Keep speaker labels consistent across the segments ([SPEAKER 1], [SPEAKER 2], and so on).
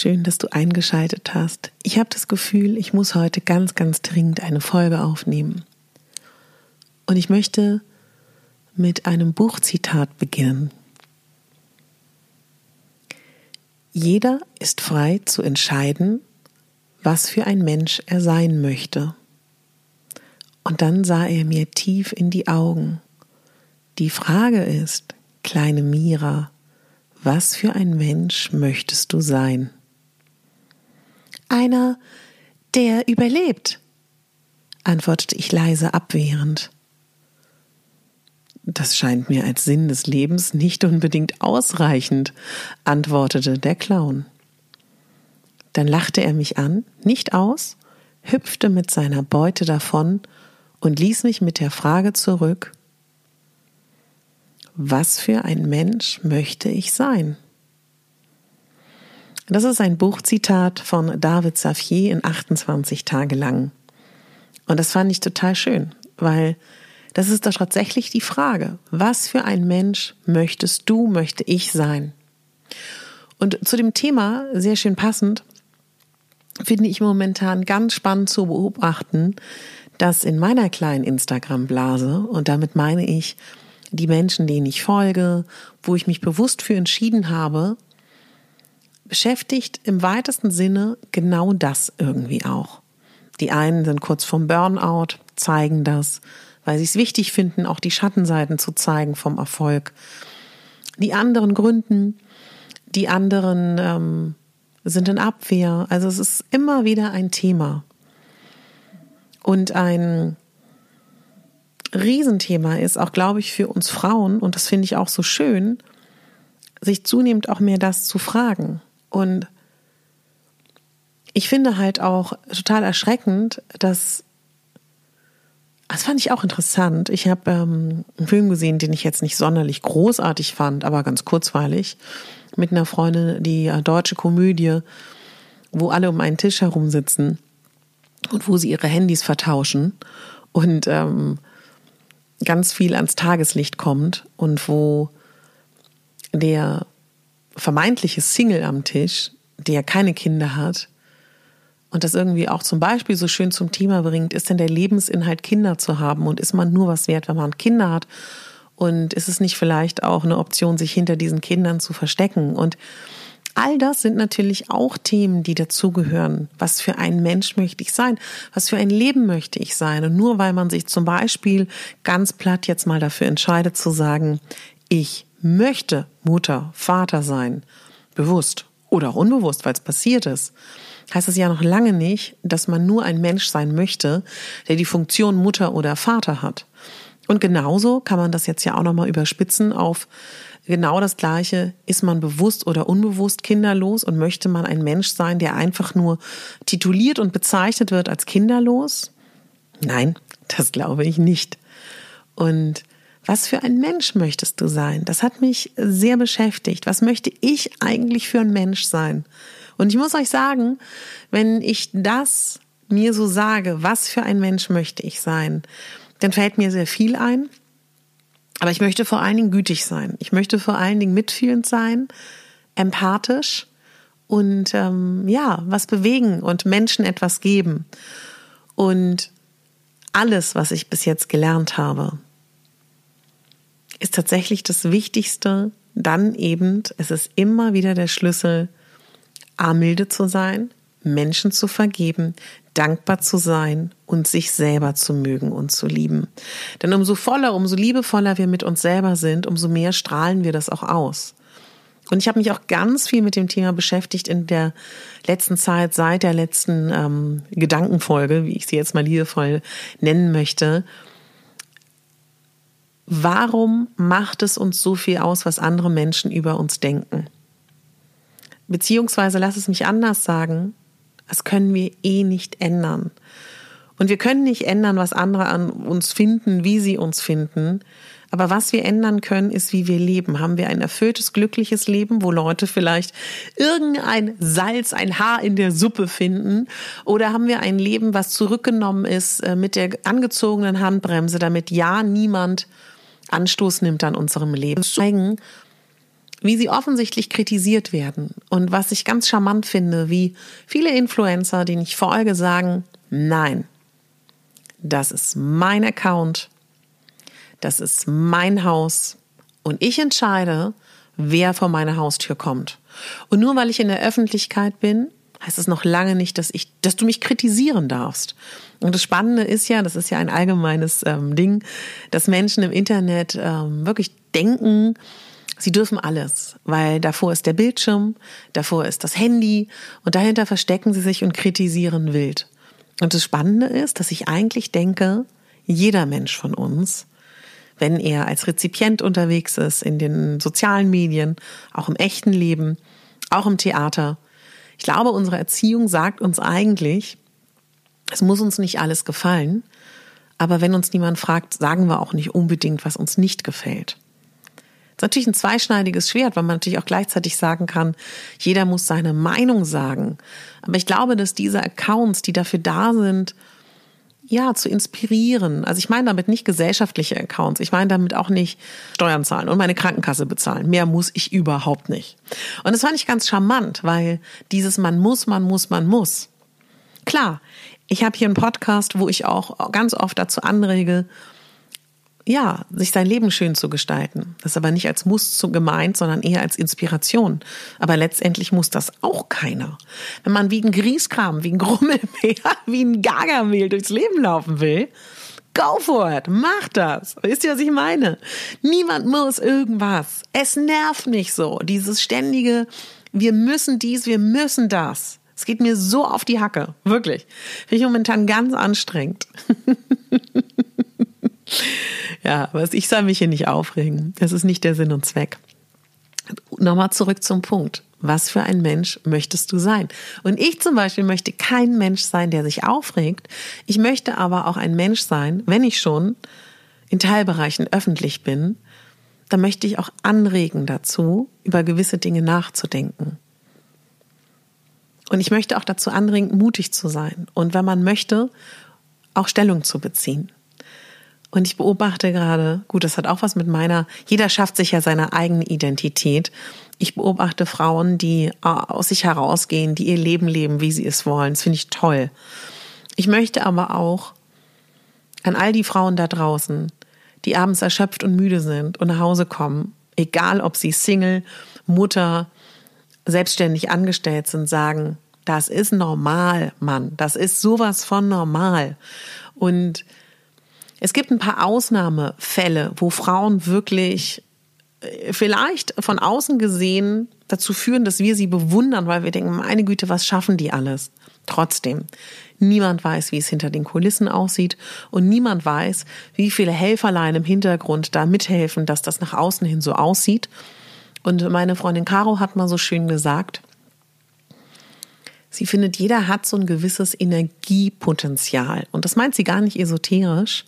[SPEAKER 1] Schön, dass du eingeschaltet hast. Ich habe das Gefühl, ich muss heute ganz, ganz dringend eine Folge aufnehmen. Und ich möchte mit einem Buchzitat beginnen. Jeder ist frei zu entscheiden, was für ein Mensch er sein möchte. Und dann sah er mir tief in die Augen. Die Frage ist, kleine Mira, was für ein Mensch möchtest du sein? Einer, der überlebt, antwortete ich leise abwehrend. Das scheint mir als Sinn des Lebens nicht unbedingt ausreichend, antwortete der Clown. Dann lachte er mich an, nicht aus, hüpfte mit seiner Beute davon und ließ mich mit der Frage zurück, was für ein Mensch möchte ich sein? Das ist ein Buchzitat von David Safier in 28 Tage lang. Und das fand ich total schön, weil das ist doch tatsächlich die Frage, was für ein Mensch möchtest du, möchte ich sein? Und zu dem Thema, sehr schön passend, finde ich momentan ganz spannend zu beobachten, dass in meiner kleinen Instagram-Blase, und damit meine ich die Menschen, denen ich folge, wo ich mich bewusst für entschieden habe, beschäftigt im weitesten Sinne genau das irgendwie auch. Die einen sind kurz vorm Burnout, zeigen das, weil sie es wichtig finden, auch die Schattenseiten zu zeigen vom Erfolg. Die anderen gründen, die anderen ähm, sind in Abwehr. Also es ist immer wieder ein Thema. Und ein Riesenthema ist auch, glaube ich, für uns Frauen, und das finde ich auch so schön, sich zunehmend auch mehr das zu fragen. Und ich finde halt auch total erschreckend, dass das fand ich auch interessant. Ich habe ähm, einen Film gesehen, den ich jetzt nicht sonderlich großartig fand, aber ganz kurzweilig, mit einer Freundin, die äh, deutsche Komödie, wo alle um einen Tisch herum sitzen und wo sie ihre Handys vertauschen und ähm, ganz viel ans Tageslicht kommt und wo der vermeintliche Single am Tisch, der keine Kinder hat und das irgendwie auch zum Beispiel so schön zum Thema bringt, ist denn der Lebensinhalt Kinder zu haben und ist man nur was wert, wenn man Kinder hat und ist es nicht vielleicht auch eine Option, sich hinter diesen Kindern zu verstecken und All das sind natürlich auch Themen, die dazugehören. Was für ein Mensch möchte ich sein? Was für ein Leben möchte ich sein? Und nur weil man sich zum Beispiel ganz platt jetzt mal dafür entscheidet zu sagen, ich möchte Mutter, Vater sein, bewusst oder auch unbewusst, weil es passiert ist, heißt es ja noch lange nicht, dass man nur ein Mensch sein möchte, der die Funktion Mutter oder Vater hat. Und genauso kann man das jetzt ja auch nochmal überspitzen auf genau das Gleiche. Ist man bewusst oder unbewusst kinderlos und möchte man ein Mensch sein, der einfach nur tituliert und bezeichnet wird als kinderlos? Nein, das glaube ich nicht. Und was für ein Mensch möchtest du sein? Das hat mich sehr beschäftigt. Was möchte ich eigentlich für ein Mensch sein? Und ich muss euch sagen, wenn ich das mir so sage, was für ein Mensch möchte ich sein, dann fällt mir sehr viel ein. Aber ich möchte vor allen Dingen gütig sein. Ich möchte vor allen Dingen mitfühlend sein, empathisch und ähm, ja, was bewegen und Menschen etwas geben. Und alles, was ich bis jetzt gelernt habe, ist tatsächlich das Wichtigste. Dann eben, es ist immer wieder der Schlüssel, A, milde zu sein, Menschen zu vergeben, dankbar zu sein und sich selber zu mögen und zu lieben. Denn umso voller, umso liebevoller wir mit uns selber sind, umso mehr strahlen wir das auch aus. Und ich habe mich auch ganz viel mit dem Thema beschäftigt in der letzten Zeit, seit der letzten ähm, Gedankenfolge, wie ich sie jetzt mal liebevoll nennen möchte. Warum macht es uns so viel aus, was andere Menschen über uns denken? Beziehungsweise, lass es mich anders sagen, das können wir eh nicht ändern. Und wir können nicht ändern, was andere an uns finden, wie sie uns finden. Aber was wir ändern können, ist, wie wir leben. Haben wir ein erfülltes, glückliches Leben, wo Leute vielleicht irgendein Salz, ein Haar in der Suppe finden? Oder haben wir ein Leben, was zurückgenommen ist äh, mit der angezogenen Handbremse, damit ja niemand Anstoß nimmt an unserem Leben? Zeigen, wie sie offensichtlich kritisiert werden. Und was ich ganz charmant finde, wie viele Influencer, denen ich folge, sagen, nein, das ist mein Account das ist mein Haus und ich entscheide, wer vor meine Haustür kommt. Und nur weil ich in der Öffentlichkeit bin, heißt es noch lange nicht, dass ich, dass du mich kritisieren darfst. Und das Spannende ist ja, das ist ja ein allgemeines ähm, Ding, dass Menschen im Internet ähm, wirklich denken, sie dürfen alles, weil davor ist der Bildschirm, davor ist das Handy und dahinter verstecken sie sich und kritisieren wild. Und das Spannende ist, dass ich eigentlich denke, jeder Mensch von uns wenn er als Rezipient unterwegs ist, in den sozialen Medien, auch im echten Leben, auch im Theater. Ich glaube, unsere Erziehung sagt uns eigentlich, es muss uns nicht alles gefallen, aber wenn uns niemand fragt, sagen wir auch nicht unbedingt, was uns nicht gefällt. Das ist natürlich ein zweischneidiges Schwert, weil man natürlich auch gleichzeitig sagen kann, jeder muss seine Meinung sagen. Aber ich glaube, dass diese Accounts, die dafür da sind, ja, zu inspirieren. Also ich meine damit nicht gesellschaftliche Accounts. Ich meine damit auch nicht Steuern zahlen und meine Krankenkasse bezahlen. Mehr muss ich überhaupt nicht. Und das fand ich ganz charmant, weil dieses man muss, man muss, man muss. Klar, ich habe hier einen Podcast, wo ich auch ganz oft dazu anrege, ja, sich sein Leben schön zu gestalten. Das ist aber nicht als Muss zu gemeint, sondern eher als Inspiration. Aber letztendlich muss das auch keiner. Wenn man wie ein Grießkram, wie ein Grummelmehl, wie ein Gagermehl durchs Leben laufen will, go for it, mach das. Wisst ihr, was ich meine? Niemand muss irgendwas. Es nervt mich so, dieses ständige, wir müssen dies, wir müssen das. Es geht mir so auf die Hacke, wirklich. Finde ich momentan ganz anstrengend. Ja, aber ich soll mich hier nicht aufregen. Das ist nicht der Sinn und Zweck. Nochmal zurück zum Punkt. Was für ein Mensch möchtest du sein? Und ich zum Beispiel möchte kein Mensch sein, der sich aufregt. Ich möchte aber auch ein Mensch sein, wenn ich schon in Teilbereichen öffentlich bin, dann möchte ich auch anregen dazu, über gewisse Dinge nachzudenken. Und ich möchte auch dazu anregen, mutig zu sein. Und wenn man möchte, auch Stellung zu beziehen. Und ich beobachte gerade, gut, das hat auch was mit meiner, jeder schafft sich ja seine eigene Identität. Ich beobachte Frauen, die äh, aus sich herausgehen, die ihr Leben leben, wie sie es wollen. Das finde ich toll. Ich möchte aber auch an all die Frauen da draußen, die abends erschöpft und müde sind und nach Hause kommen, egal ob sie Single, Mutter, selbstständig angestellt sind, sagen, das ist normal, Mann. Das ist sowas von normal. Und es gibt ein paar Ausnahmefälle, wo Frauen wirklich äh, vielleicht von außen gesehen dazu führen, dass wir sie bewundern, weil wir denken, meine Güte, was schaffen die alles? Trotzdem, niemand weiß, wie es hinter den Kulissen aussieht und niemand weiß, wie viele Helferlein im Hintergrund da mithelfen, dass das nach außen hin so aussieht. Und meine Freundin Caro hat mal so schön gesagt, sie findet, jeder hat so ein gewisses Energiepotenzial. Und das meint sie gar nicht esoterisch,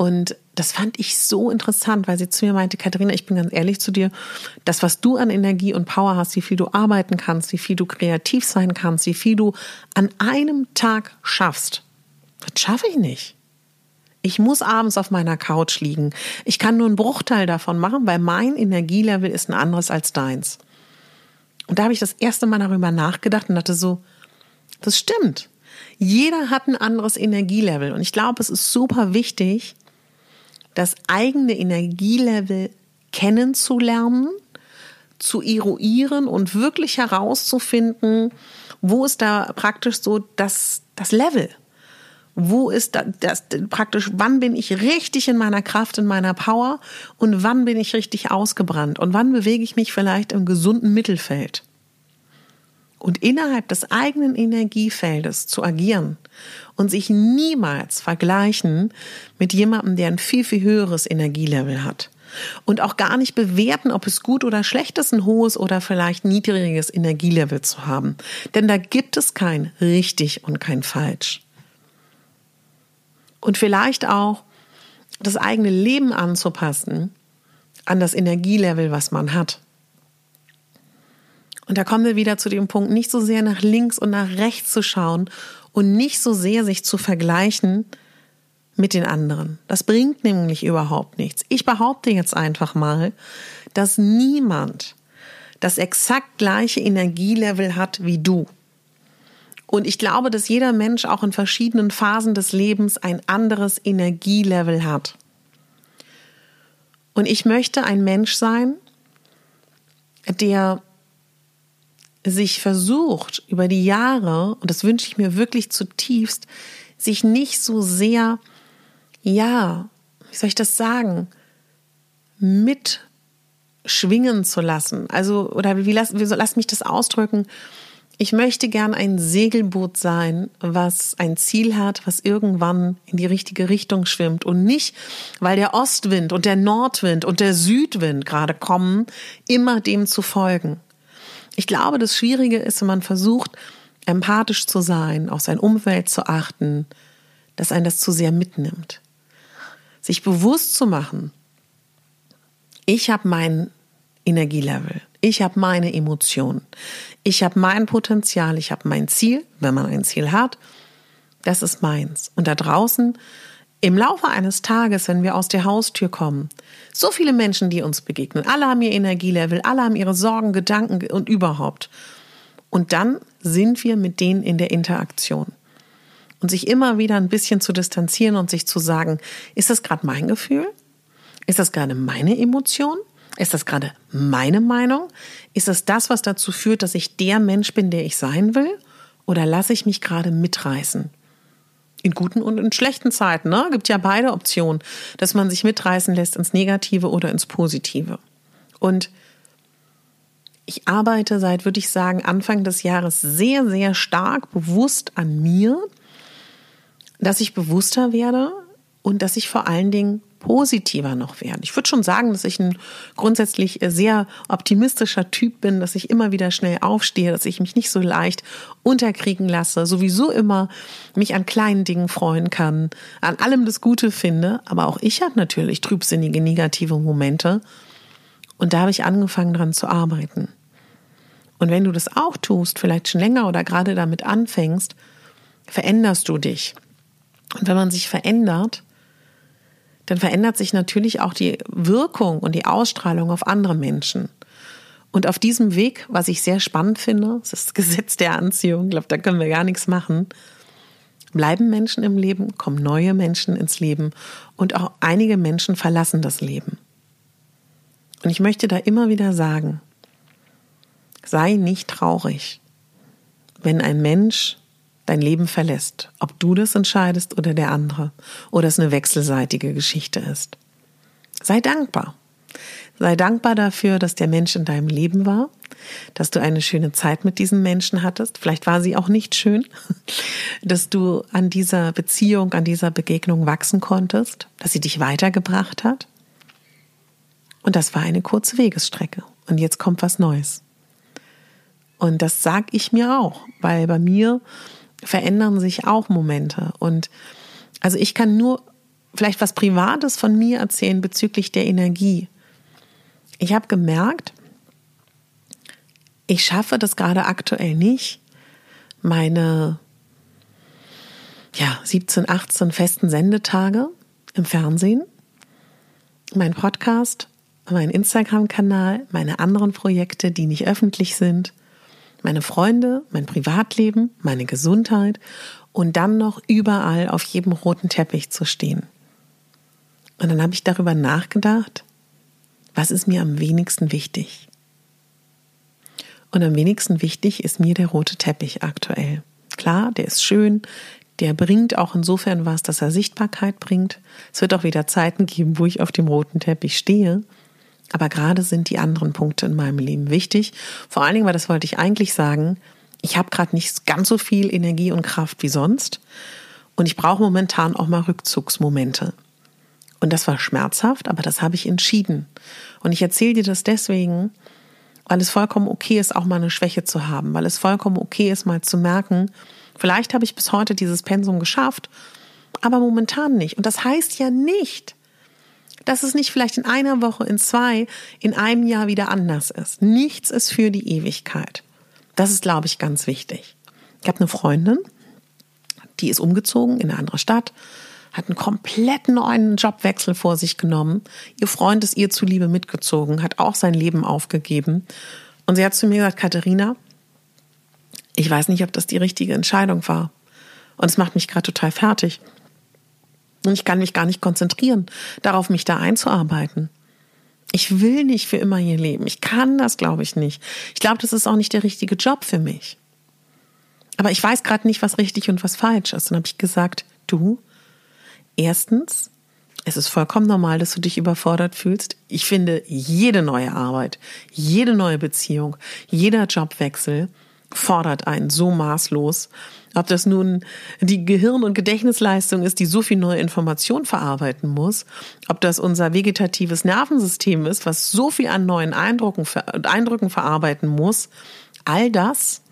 [SPEAKER 1] und das fand ich so interessant, weil sie zu mir meinte, Katharina, ich bin ganz ehrlich zu dir, das, was du an Energie und Power hast, wie viel du arbeiten kannst, wie viel du kreativ sein kannst, wie viel du an einem Tag schaffst, das schaffe ich nicht. Ich muss abends auf meiner Couch liegen. Ich kann nur einen Bruchteil davon machen, weil mein Energielevel ist ein anderes als deins. Und da habe ich das erste Mal darüber nachgedacht und dachte so, das stimmt. Jeder hat ein anderes Energielevel. Und ich glaube, es ist super wichtig, das eigene Energielevel kennenzulernen, zu eruieren und wirklich herauszufinden, wo ist da praktisch so das, das Level? Wo ist das, das praktisch, wann bin ich richtig in meiner Kraft, in meiner Power und wann bin ich richtig ausgebrannt und wann bewege ich mich vielleicht im gesunden Mittelfeld? Und innerhalb des eigenen Energiefeldes zu agieren und sich niemals vergleichen mit jemandem, der ein viel, viel höheres Energielevel hat. Und auch gar nicht bewerten, ob es gut oder schlecht ist, ein hohes oder vielleicht niedriges Energielevel zu haben. Denn da gibt es kein richtig und kein falsch und vielleicht auch das eigene Leben anzupassen an das Energielevel, was man hat. Und da kommen wir wieder zu dem Punkt, nicht so sehr nach links und nach rechts zu schauen und nicht so sehr sich zu vergleichen mit den anderen. Das bringt nämlich überhaupt nichts. Ich behaupte jetzt einfach mal, dass niemand das exakt gleiche Energielevel hat wie du. Und ich glaube, dass jeder Mensch auch in verschiedenen Phasen des Lebens ein anderes Energielevel hat. Und ich möchte ein Mensch sein, der sich versucht, über die Jahre, und das wünsche ich mir wirklich zutiefst, sich nicht so sehr, ja, wie soll ich das sagen, mitschwingen zu lassen. Also, oder wie lass, wie, lass mich das ausdrücken? Ich möchte gern ein Segelboot sein, was ein Ziel hat, was irgendwann in die richtige Richtung schwimmt und nicht, weil der Ostwind und der Nordwind und der Südwind gerade kommen, immer dem zu folgen. Ich glaube, das Schwierige ist, wenn man versucht, empathisch zu sein, auf sein Umfeld zu achten, dass einen das zu sehr mitnimmt. Sich bewusst zu machen, ich habe mein Energielevel. Ich habe meine Emotionen. Ich habe mein Potenzial. Ich habe mein Ziel, wenn man ein Ziel hat. Das ist meins. Und da draußen, im Laufe eines Tages, wenn wir aus der Haustür kommen, so viele Menschen, die uns begegnen. Alle haben ihr Energielevel, alle haben ihre Sorgen, Gedanken und überhaupt. Und dann sind wir mit denen in der Interaktion. Und sich immer wieder ein bisschen zu distanzieren und sich zu sagen, ist das gerade mein Gefühl? Ist das gerade meine Emotion? Ist das gerade meine Meinung? Ist es das, was dazu führt, dass ich der Mensch bin, der ich sein will? Oder lasse ich mich gerade mitreißen? In guten und in schlechten Zeiten, ne? Gibt ja beide Optionen, dass man sich mitreißen lässt ins Negative oder ins Positive. Und ich arbeite seit, würde ich sagen, Anfang des Jahres sehr, sehr stark bewusst an mir, dass ich bewusster werde und dass ich vor allen Dingen positiver noch werden. Ich würde schon sagen, dass ich ein grundsätzlich äh, sehr optimistischer Typ bin, dass ich immer wieder schnell aufstehe, dass ich mich nicht so leicht unterkriegen lasse, sowieso immer mich an kleinen Dingen freuen kann, an allem das Gute finde. Aber auch ich habe natürlich trübsinnige, negative Momente. Und da habe ich angefangen dran zu arbeiten. Und wenn du das auch tust, vielleicht schon länger oder gerade damit anfängst, veränderst du dich. Und wenn man sich verändert, dann verändert sich natürlich auch die Wirkung und die Ausstrahlung auf andere Menschen. Und auf diesem Weg, was ich sehr spannend finde, das ist das Gesetz der Anziehung, ich glaube, da können wir gar nichts machen, bleiben Menschen im Leben, kommen neue Menschen ins Leben und auch einige Menschen verlassen das Leben. Und ich möchte da immer wieder sagen, sei nicht traurig, wenn ein Mensch dein Leben verlässt. Ob du das entscheidest oder der andere. Oder es eine wechselseitige Geschichte ist. Sei dankbar. Sei dankbar dafür, dass der Mensch in deinem Leben war, dass du eine schöne Zeit mit diesem Menschen hattest. Vielleicht war sie auch nicht schön, dass du an dieser Beziehung, an dieser Begegnung wachsen konntest, dass sie dich weitergebracht hat. Und das war eine kurze Wegesstrecke. Und jetzt kommt was Neues. Und das sag ich mir auch, weil bei mir verändern sich auch Momente. Und also ich kann nur vielleicht was Privates von mir erzählen bezüglich der Energie. Ich habe gemerkt, ich schaffe das gerade aktuell nicht, meine ja, 17, 18 festen Sendetage im Fernsehen, mein Podcast, mein Instagram-Kanal, meine anderen Projekte, die nicht öffentlich sind, meine Freunde, mein Privatleben, meine Gesundheit und dann noch überall auf jedem roten Teppich zu stehen. Und dann habe ich darüber nachgedacht, was ist mir am wenigsten wichtig? Und am wenigsten wichtig ist mir der rote Teppich aktuell. Klar, der ist schön, der bringt auch insofern was, dass er Sichtbarkeit bringt. Es wird auch wieder Zeiten geben, wo ich auf dem roten Teppich stehe. Aber gerade sind die anderen Punkte in meinem Leben wichtig. Vor allen Dingen, weil das wollte ich eigentlich sagen, ich habe gerade nicht ganz so viel Energie und Kraft wie sonst. Und ich brauche momentan auch mal Rückzugsmomente. Und das war schmerzhaft, aber das habe ich entschieden. Und ich erzähle dir das deswegen, weil es vollkommen okay ist, auch mal eine Schwäche zu haben, weil es vollkommen okay ist, mal zu merken, vielleicht habe ich bis heute dieses Pensum geschafft, aber momentan nicht. Und das heißt ja nicht, dass es nicht vielleicht in einer Woche, in zwei, in einem Jahr wieder anders ist. Nichts ist für die Ewigkeit. Das ist, glaube ich, ganz wichtig. Ich habe eine Freundin, die ist umgezogen in eine andere Stadt, hat einen komplett neuen Jobwechsel vor sich genommen. Ihr Freund ist ihr zuliebe mitgezogen, hat auch sein Leben aufgegeben. Und sie hat zu mir gesagt, Katharina, ich weiß nicht, ob das die richtige Entscheidung war. Und es macht mich gerade total fertig. Und ich kann mich gar nicht konzentrieren, darauf mich da einzuarbeiten. Ich will nicht für immer hier leben. Ich kann das, glaube ich, nicht. Ich glaube, das ist auch nicht der richtige Job für mich. Aber ich weiß gerade nicht, was richtig und was falsch ist. Und habe ich gesagt, du, erstens, es ist vollkommen normal, dass du dich überfordert fühlst. Ich finde, jede neue Arbeit, jede neue Beziehung, jeder Jobwechsel fordert einen so maßlos. Ob das nun die Gehirn- und Gedächtnisleistung ist, die so viel neue Information verarbeiten muss, ob das unser vegetatives Nervensystem ist, was so viel an neuen Eindrücken, Eindrücken verarbeiten muss, all das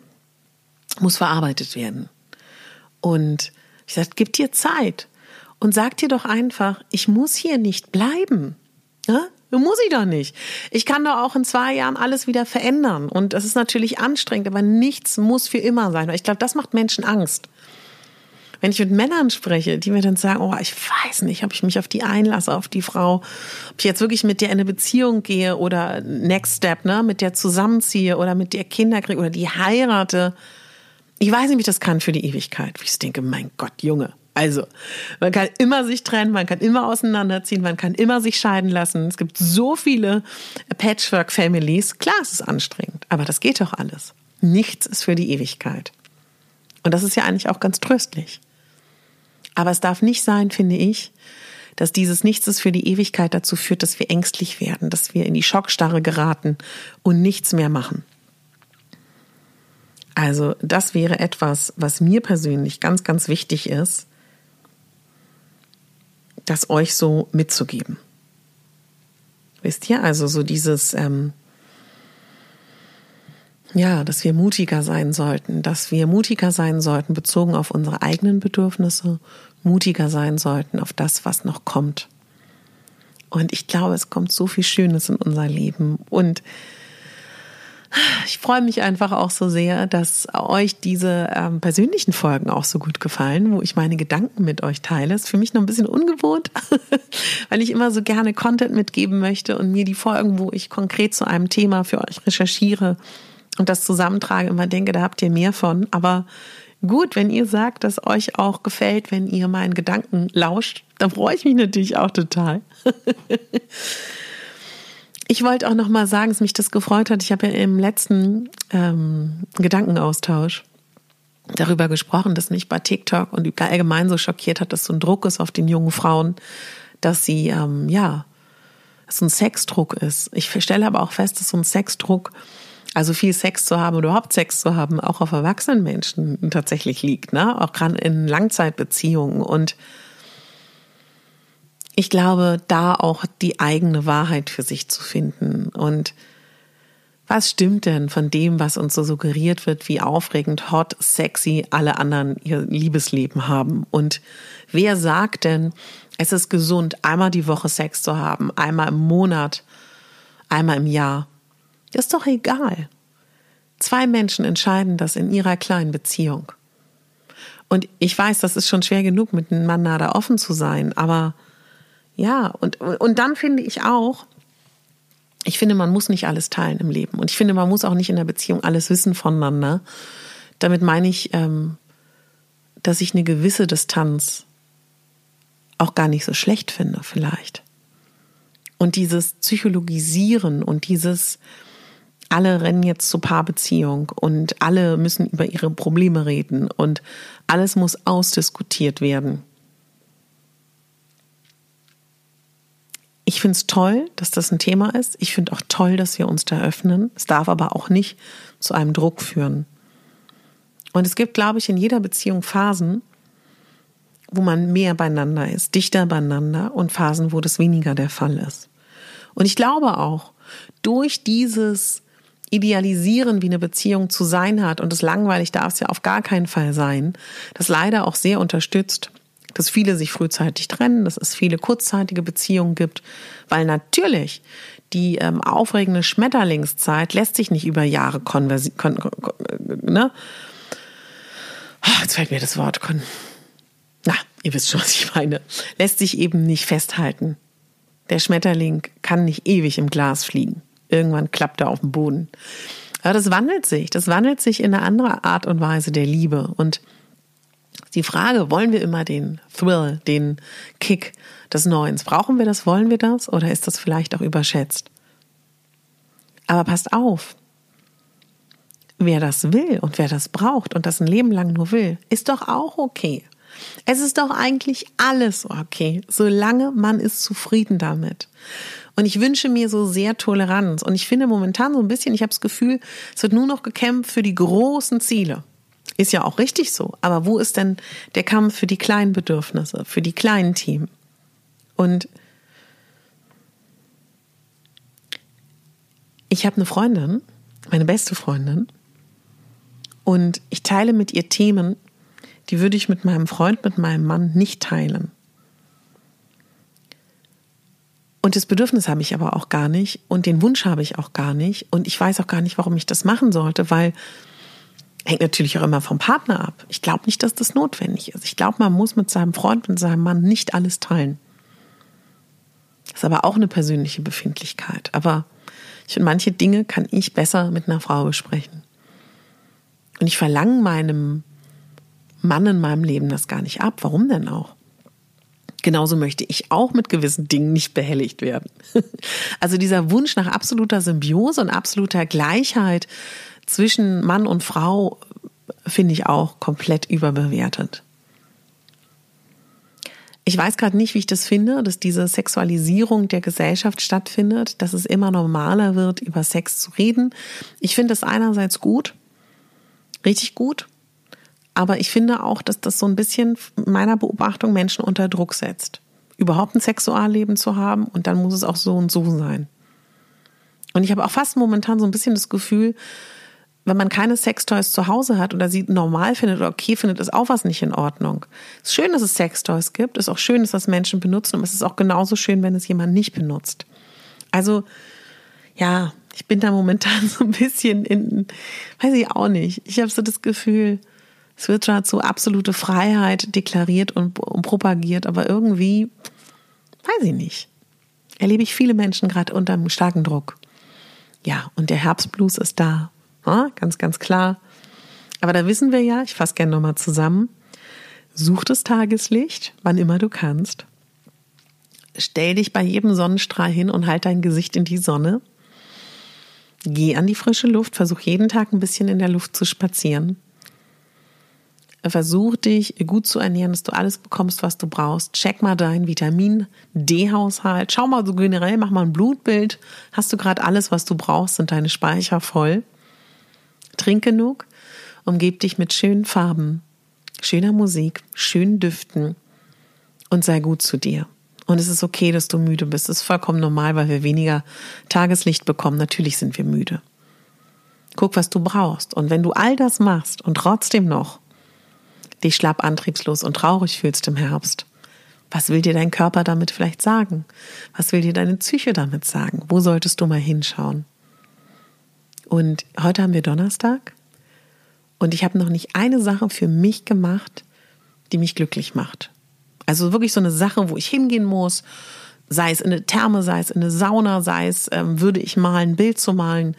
[SPEAKER 1] muss verarbeitet werden. Und ich sage, gib dir Zeit und sag dir doch einfach, ich muss hier nicht bleiben. Muss ich doch nicht. Ich kann doch auch in zwei Jahren alles wieder verändern. Und das ist natürlich anstrengend, aber nichts muss für immer sein. Ich glaube, das macht Menschen Angst. Wenn ich mit Männern spreche, die mir dann sagen, oh, ich weiß nicht, ob ich mich auf die einlasse, auf die Frau, ob ich jetzt wirklich mit der in eine Beziehung gehe oder Next Step, ne, mit der zusammenziehe oder mit der Kinder kriege oder die heirate. Ich weiß nicht, wie ich das kann für die Ewigkeit. Ich denke, mein Gott, Junge, also, man kann immer sich trennen, man kann immer auseinanderziehen, man kann immer sich scheiden lassen. Es gibt so viele Patchwork-Families. Klar, es ist anstrengend, aber das geht doch alles. Nichts ist für die Ewigkeit. Und das ist ja eigentlich auch ganz tröstlich. Aber es darf nicht sein, finde ich, dass dieses Nichts ist für die Ewigkeit dazu führt, dass wir ängstlich werden, dass wir in die Schockstarre geraten und nichts mehr machen. Also das wäre etwas, was mir persönlich ganz, ganz wichtig ist, das euch so mitzugeben. Wisst ihr, also so dieses, ähm, ja, dass wir mutiger sein sollten, dass wir mutiger sein sollten, bezogen auf unsere eigenen Bedürfnisse, mutiger sein sollten auf das, was noch kommt. Und ich glaube, es kommt so viel Schönes in unser Leben. Und ich freue mich einfach auch so sehr, dass euch diese ähm, persönlichen Folgen auch so gut gefallen, wo ich meine Gedanken mit euch teile. Ist für mich noch ein bisschen ungewohnt, weil ich immer so gerne Content mitgeben möchte und mir die Folgen, wo ich konkret zu einem Thema für euch recherchiere und das zusammentrage, immer denke, da habt ihr mehr von. Aber gut, wenn ihr sagt, dass euch auch gefällt, wenn ihr meinen Gedanken lauscht, dann freue ich mich natürlich auch total. Ich wollte auch noch mal sagen, dass mich das gefreut hat. Ich habe ja im letzten ähm, Gedankenaustausch darüber gesprochen, dass mich bei TikTok und allgemein so schockiert hat, dass so ein Druck ist auf den jungen Frauen, dass sie, ähm, ja, dass so ein Sexdruck ist. Ich stelle aber auch fest, dass so ein Sexdruck, also viel Sex zu haben oder überhaupt Sex zu haben, auch auf erwachsenen Menschen tatsächlich liegt, ne? Auch gerade in Langzeitbeziehungen und ich glaube, da auch die eigene Wahrheit für sich zu finden. Und was stimmt denn von dem, was uns so suggeriert wird, wie aufregend, hot, sexy alle anderen ihr Liebesleben haben? Und wer sagt denn, es ist gesund, einmal die Woche Sex zu haben, einmal im Monat, einmal im Jahr? Ist doch egal. Zwei Menschen entscheiden das in ihrer kleinen Beziehung. Und ich weiß, das ist schon schwer genug, mit einem Mann da offen zu sein, aber Ja, und, und dann finde ich auch, ich finde, man muss nicht alles teilen im Leben. Und ich finde, man muss auch nicht in der Beziehung alles wissen voneinander. Damit meine ich, ähm, dass ich eine gewisse Distanz auch gar nicht so schlecht finde, vielleicht. Und dieses Psychologisieren und dieses, alle rennen jetzt zur Paarbeziehung und alle müssen über ihre Probleme reden und alles muss ausdiskutiert werden. Ich finde es toll, dass das ein Thema ist. Ich finde auch toll, dass wir uns da öffnen. Es darf aber auch nicht zu einem Druck führen. Und es gibt, glaube ich, in jeder Beziehung Phasen, wo man mehr beieinander ist, dichter beieinander und Phasen, wo das weniger der Fall ist. Und ich glaube auch, durch dieses Idealisieren, wie eine Beziehung zu sein hat, und das langweilig darf es ja auf gar keinen Fall sein, das leider auch sehr unterstützt, dass viele sich frühzeitig trennen, dass es viele kurzzeitige Beziehungen gibt, weil natürlich die ähm, aufregende Schmetterlingszeit lässt sich nicht über Jahre konversi kon kon ne? Oh, jetzt fällt mir das Wort kon na, ihr wisst schon, was ich meine, lässt sich eben nicht festhalten. Der Schmetterling kann nicht ewig im Glas fliegen. Irgendwann klappt er auf dem Boden. Aber das wandelt sich. Das wandelt sich in eine andere Art und Weise der Liebe. Und die Frage, wollen wir immer den Thrill, den Kick des Neuens? Brauchen wir das? Wollen wir das? Oder ist das vielleicht auch überschätzt? Aber passt auf. Wer das will und wer das braucht und das ein Leben lang nur will, ist doch auch okay. Es ist doch eigentlich alles okay, solange man ist zufrieden damit. Und ich wünsche mir so sehr Toleranz. Und ich finde momentan so ein bisschen, ich habe das Gefühl, es wird nur noch gekämpft für die großen Ziele. Ist ja auch richtig so. Aber wo ist denn der Kampf für die kleinen Bedürfnisse, für die kleinen Themen? Und ich habe eine Freundin, meine beste Freundin, und ich teile mit ihr Themen, die würde ich mit meinem Freund, mit meinem Mann nicht teilen. Und das Bedürfnis habe ich aber auch gar nicht und den Wunsch habe ich auch gar nicht und ich weiß auch gar nicht, warum ich das machen sollte, weil hängt natürlich auch immer vom Partner ab. Ich glaube nicht, dass das notwendig ist. Ich glaube, man muss mit seinem Freund, mit seinem Mann nicht alles teilen. Das ist aber auch eine persönliche Befindlichkeit. Aber ich finde, manche Dinge kann ich besser mit einer Frau besprechen. Und ich verlange meinem Mann in meinem Leben das gar nicht ab. Warum denn auch? Genauso möchte ich auch mit gewissen Dingen nicht behelligt werden. Also dieser Wunsch nach absoluter Symbiose und absoluter Gleichheit zwischen Mann und Frau finde ich auch komplett überbewertet. Ich weiß gerade nicht, wie ich das finde, dass diese Sexualisierung der Gesellschaft stattfindet, dass es immer normaler wird, über Sex zu reden. Ich finde es einerseits gut, richtig gut, aber ich finde auch, dass das so ein bisschen meiner Beobachtung Menschen unter Druck setzt. Überhaupt ein Sexualleben zu haben und dann muss es auch so und so sein. Und ich habe auch fast momentan so ein bisschen das Gefühl, wenn man keine Sextoys zu Hause hat oder sie normal findet oder okay findet, ist auch was nicht in Ordnung. Es ist schön, dass es Sextoys gibt, es ist auch schön, dass das Menschen benutzen, aber es ist auch genauso schön, wenn es jemand nicht benutzt. Also, ja, ich bin da momentan so ein bisschen in, weiß ich auch nicht. Ich habe so das Gefühl, es wird zwar so absolute Freiheit deklariert und, und propagiert, aber irgendwie, weiß ich nicht, erlebe ich viele Menschen gerade unter einem starken Druck. Ja, und der Herbstblues ist da. Ja, ganz, ganz klar. Aber da wissen wir ja, ich fasse gerne nochmal zusammen, such das Tageslicht, wann immer du kannst. Stell dich bei jedem Sonnenstrahl hin und halt dein Gesicht in die Sonne. Geh an die frische Luft, versuch jeden Tag ein bisschen in der Luft zu spazieren. Versuch dich gut zu ernähren, dass du alles bekommst, was du brauchst. Check mal deinen Vitamin D-Haushalt. Schau mal so generell, mach mal ein Blutbild. Hast du gerade alles, was du brauchst? Sind deine Speicher voll? Trink genug. Umgib dich mit schönen Farben, schöner Musik, schönen Düften und sei gut zu dir. Und es ist okay, dass du müde bist. Es ist vollkommen normal, weil wir weniger Tageslicht bekommen. Natürlich sind wir müde. Guck, was du brauchst. Und wenn du all das machst und trotzdem noch dich schlapp antriebslos und traurig fühlst im Herbst, was will dir dein Körper damit vielleicht sagen? Was will dir deine Psyche damit sagen? Wo solltest du mal hinschauen? Und heute haben wir Donnerstag und ich habe noch nicht eine Sache für mich gemacht, die mich glücklich macht. Also wirklich so eine Sache, wo ich hingehen muss, sei es in eine Therme, sei es in eine Sauna, sei es, ähm, würde ich malen, ein Bild zu malen.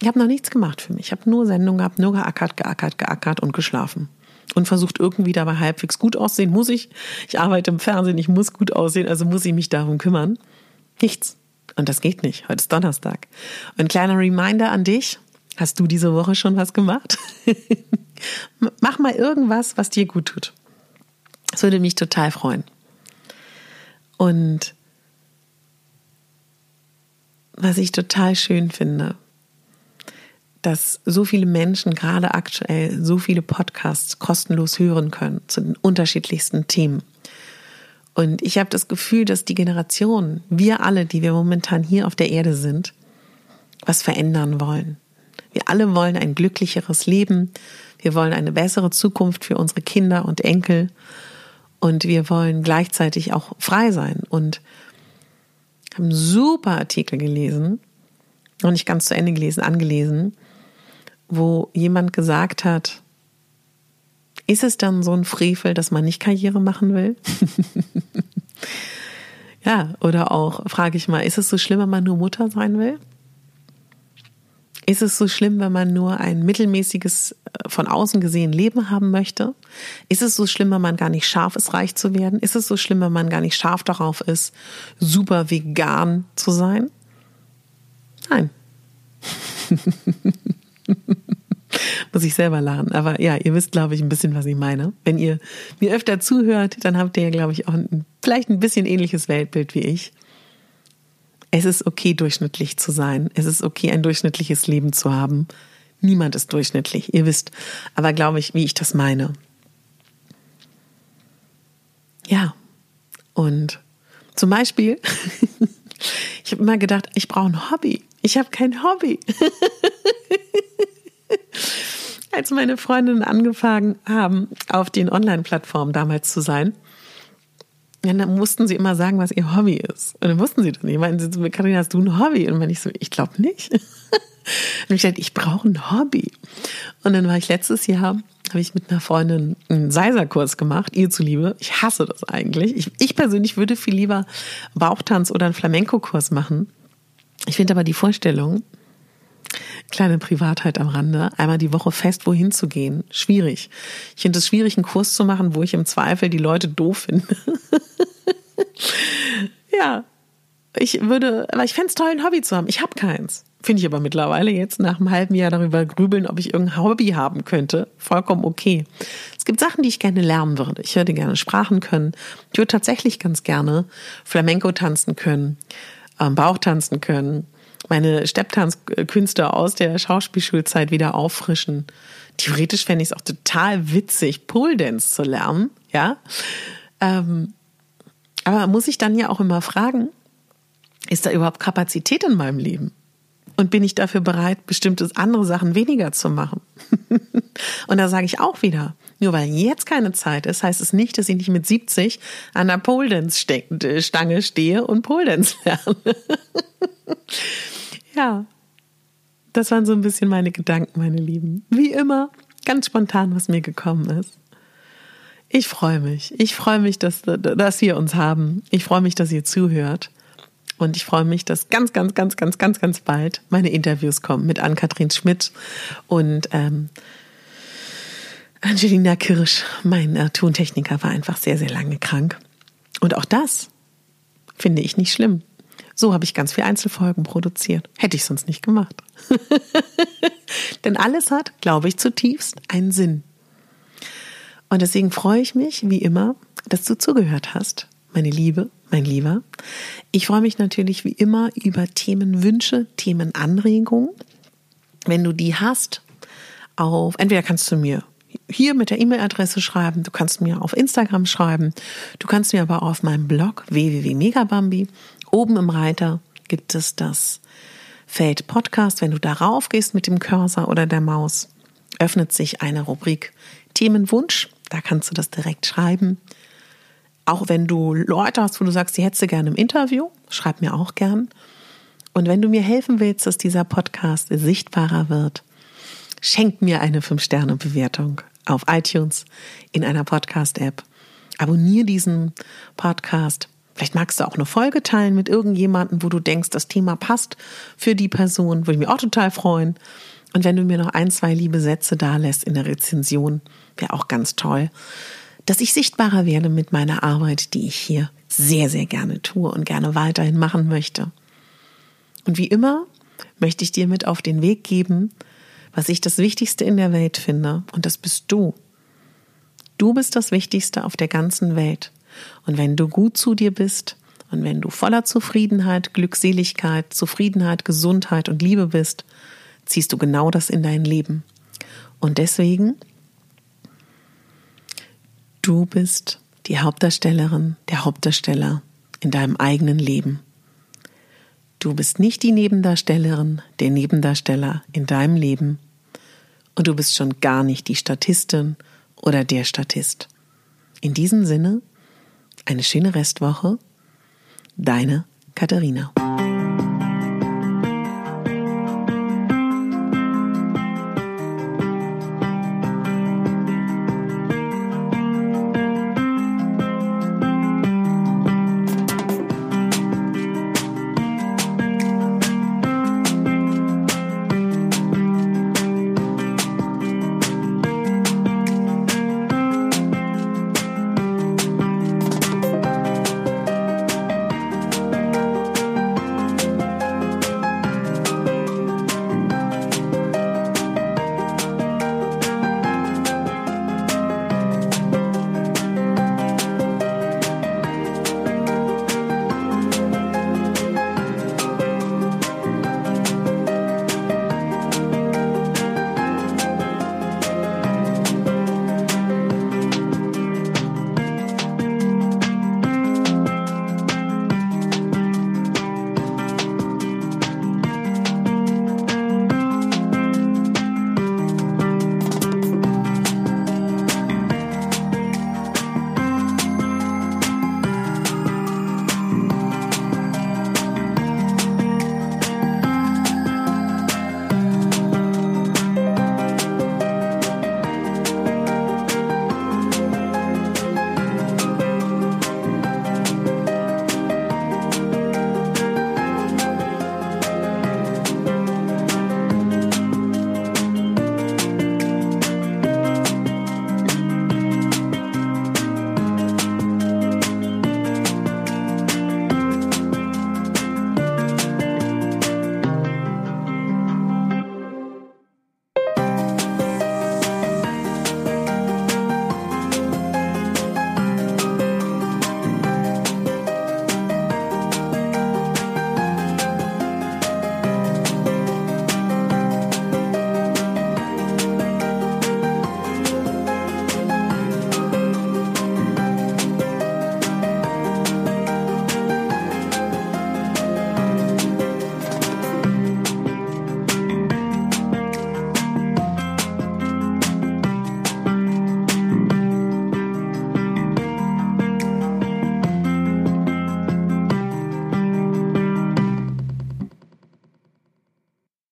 [SPEAKER 1] Ich habe noch nichts gemacht für mich. Ich habe nur Sendungen gehabt, nur geackert, geackert, geackert und geschlafen. Und versucht irgendwie dabei halbwegs gut aussehen. Muss ich. Ich arbeite im Fernsehen, ich muss gut aussehen, also muss ich mich darum kümmern. Nichts. Und das geht nicht. Heute ist Donnerstag. Und ein kleiner Reminder an dich. Hast du diese Woche schon was gemacht? Mach mal irgendwas, was dir gut tut. Das würde mich total freuen. Und was ich total schön finde, dass so viele Menschen gerade aktuell so viele Podcasts kostenlos hören können zu den unterschiedlichsten Themen. Und ich habe das Gefühl, dass die Generation, wir alle, die wir momentan hier auf der Erde sind, was verändern wollen. Wir alle wollen ein glücklicheres Leben. Wir wollen eine bessere Zukunft für unsere Kinder und Enkel. Und wir wollen gleichzeitig auch frei sein. Und haben einen super Artikel gelesen, noch nicht ganz zu Ende gelesen, angelesen, wo jemand gesagt hat, ist es dann so ein Frevel, dass man nicht Karriere machen will? ja, oder auch, frage ich mal, ist es so schlimm, wenn man nur Mutter sein will? Ist es so schlimm, wenn man nur ein mittelmäßiges, äh, von außen gesehen Leben haben möchte? Ist es so schlimm, wenn man gar nicht scharf ist, reich zu werden? Ist es so schlimm, wenn man gar nicht scharf darauf ist, super vegan zu sein? Nein. Muss ich selber lachen. Aber ja, ihr wisst, glaube ich, ein bisschen, was ich meine. Wenn ihr mir öfter zuhört, dann habt ihr, glaube ich, auch ein, vielleicht ein bisschen ähnliches Weltbild wie ich es ist okay, durchschnittlich zu sein. Es ist okay, ein durchschnittliches Leben zu haben. Niemand ist durchschnittlich, ihr wisst. Aber glaube ich, wie ich das meine. Ja. Und zum Beispiel, ich habe immer gedacht, ich brauche ein Hobby. Ich habe kein Hobby. Als meine Freundinnen angefangen haben, auf den Online-Plattformen damals zu sein, ja, dann mussten sie immer sagen, was ihr Hobby ist. Und dann wussten sie das nicht. Meinen sie zu mir, Katharina, hast du ein Hobby? Und dann ich so, ich glaube nicht. und ich dachte, ich brauche ein Hobby. Und dann war ich letztes Jahr, habe ich mit einer Freundin einen Seiserkurs gemacht, ihr zuliebe. Ich hasse das eigentlich. Ich, ich persönlich würde viel lieber Bauchtanz oder einen Flamenco-Kurs machen. Ich finde aber die Vorstellung, kleine Privatheit am Rande, einmal die Woche fest wohin zu gehen, schwierig. Ich finde es schwierig, einen Kurs zu machen, wo ich im Zweifel die Leute doof finde. ja, ich würde, aber ich fände es toll, ein Hobby zu haben. Ich habe keins. Finde ich aber mittlerweile jetzt nach einem halben Jahr darüber grübeln, ob ich irgendein Hobby haben könnte. Vollkommen okay. Es gibt Sachen, die ich gerne lernen würde. Ich würde gerne Sprachen können. Ich würde tatsächlich ganz gerne Flamenco tanzen können, ähm, Bauch tanzen können, meine Stepptanzkünste aus der Schauspielschulzeit wieder auffrischen. Theoretisch fände ich es auch total witzig, Pole Dance zu lernen, ja. Ähm, aber muss ich dann ja auch immer fragen, ist da überhaupt Kapazität in meinem Leben? Und bin ich dafür bereit, bestimmte andere Sachen weniger zu machen? und da sage ich auch wieder, nur weil jetzt keine Zeit ist, heißt es nicht, dass ich nicht mit 70 an der Pole Dance Stange stehe und Pole Dance lerne. ja, das waren so ein bisschen meine Gedanken, meine Lieben. Wie immer, ganz spontan, was mir gekommen ist. Ich freue mich. Ich freue mich, dass, dass wir uns haben. Ich freue mich, dass ihr zuhört. Und ich freue mich, dass ganz, ganz, ganz, ganz, ganz, ganz bald meine Interviews kommen mit Ann-Kathrin Schmidt und ähm, Angelina Kirsch. Mein äh, Tontechniker war einfach sehr, sehr lange krank. Und auch das finde ich nicht schlimm. So habe ich ganz viele Einzelfolgen produziert. Hätte ich sonst nicht gemacht. Denn alles hat, glaube ich, zutiefst einen Sinn. Und deswegen freue ich mich, wie immer, dass du zugehört hast, meine Liebe, mein Lieber. Ich freue mich natürlich wie immer über Themenwünsche, Themenanregungen. Wenn du die hast, auf, entweder kannst du mir hier mit der E-Mail-Adresse schreiben, du kannst mir auf Instagram schreiben, du kannst mir aber auf meinem Blog www.megabambi, oben im Reiter gibt es das Feld Podcast. Wenn du darauf gehst mit dem Cursor oder der Maus, öffnet sich eine Rubrik Themenwunsch da kannst du das direkt schreiben. Auch wenn du Leute hast, wo du sagst, die hättest du gerne im Interview, schreib mir auch gern. Und wenn du mir helfen willst, dass dieser Podcast sichtbarer wird, schenk mir eine 5-Sterne-Bewertung auf iTunes in einer Podcast-App. Abonnier diesen Podcast Vielleicht magst du auch eine Folge teilen mit irgendjemandem, wo du denkst, das Thema passt für die Person. Würde ich mich auch total freuen. Und wenn du mir noch ein, zwei liebe Sätze da lässt in der Rezension, wäre auch ganz toll, dass ich sichtbarer werde mit meiner Arbeit, die ich hier sehr, sehr gerne tue und gerne weiterhin machen möchte. Und wie immer möchte ich dir mit auf den Weg geben, was ich das Wichtigste in der Welt finde. Und das bist du. Du bist das Wichtigste auf der ganzen Welt. Und wenn du gut zu dir bist und wenn du voller Zufriedenheit, Glückseligkeit, Zufriedenheit, Gesundheit und Liebe bist, ziehst du genau das in dein Leben. Und deswegen, du bist die Hauptdarstellerin, der Hauptdarsteller in deinem eigenen Leben. Du bist nicht die Nebendarstellerin, der Nebendarsteller in deinem Leben. Und du bist schon gar nicht die Statistin oder der Statist. In diesem Sinne, eine schöne Restwoche. Deine Katharina.